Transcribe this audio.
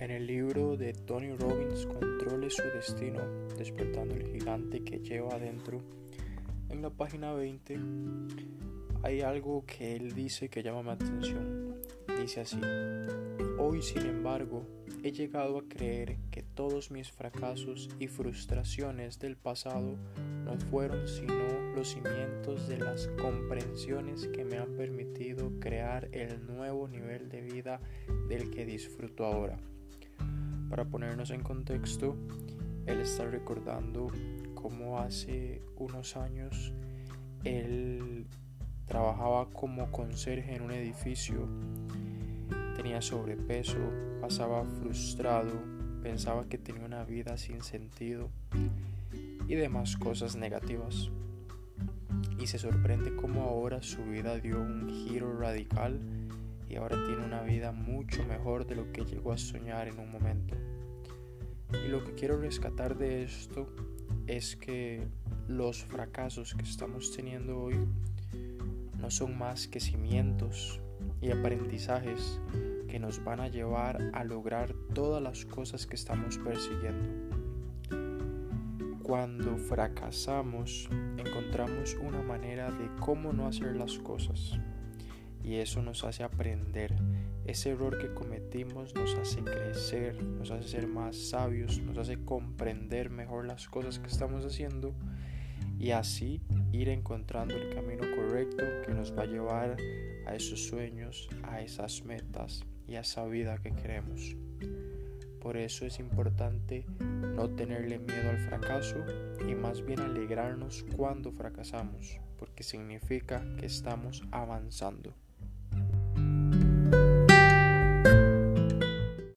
En el libro de Tony Robbins, Controle su destino, despertando el gigante que lleva adentro, en la página 20 hay algo que él dice que llama mi atención. Dice así, hoy sin embargo he llegado a creer que todos mis fracasos y frustraciones del pasado no fueron sino los cimientos de las comprensiones que me han permitido crear el nuevo nivel de vida del que disfruto ahora. Para ponernos en contexto, él está recordando cómo hace unos años él trabajaba como conserje en un edificio, tenía sobrepeso, pasaba frustrado, pensaba que tenía una vida sin sentido y demás cosas negativas. Y se sorprende cómo ahora su vida dio un giro radical y ahora tiene una vida mucho mejor de lo que llegó a soñar en un momento. Y lo que quiero rescatar de esto es que los fracasos que estamos teniendo hoy no son más que cimientos y aprendizajes que nos van a llevar a lograr todas las cosas que estamos persiguiendo. Cuando fracasamos encontramos una manera de cómo no hacer las cosas y eso nos hace aprender. Ese error que cometimos nos hace crecer, nos hace ser más sabios, nos hace comprender mejor las cosas que estamos haciendo y así ir encontrando el camino correcto que nos va a llevar a esos sueños, a esas metas y a esa vida que queremos. Por eso es importante no tenerle miedo al fracaso y más bien alegrarnos cuando fracasamos, porque significa que estamos avanzando.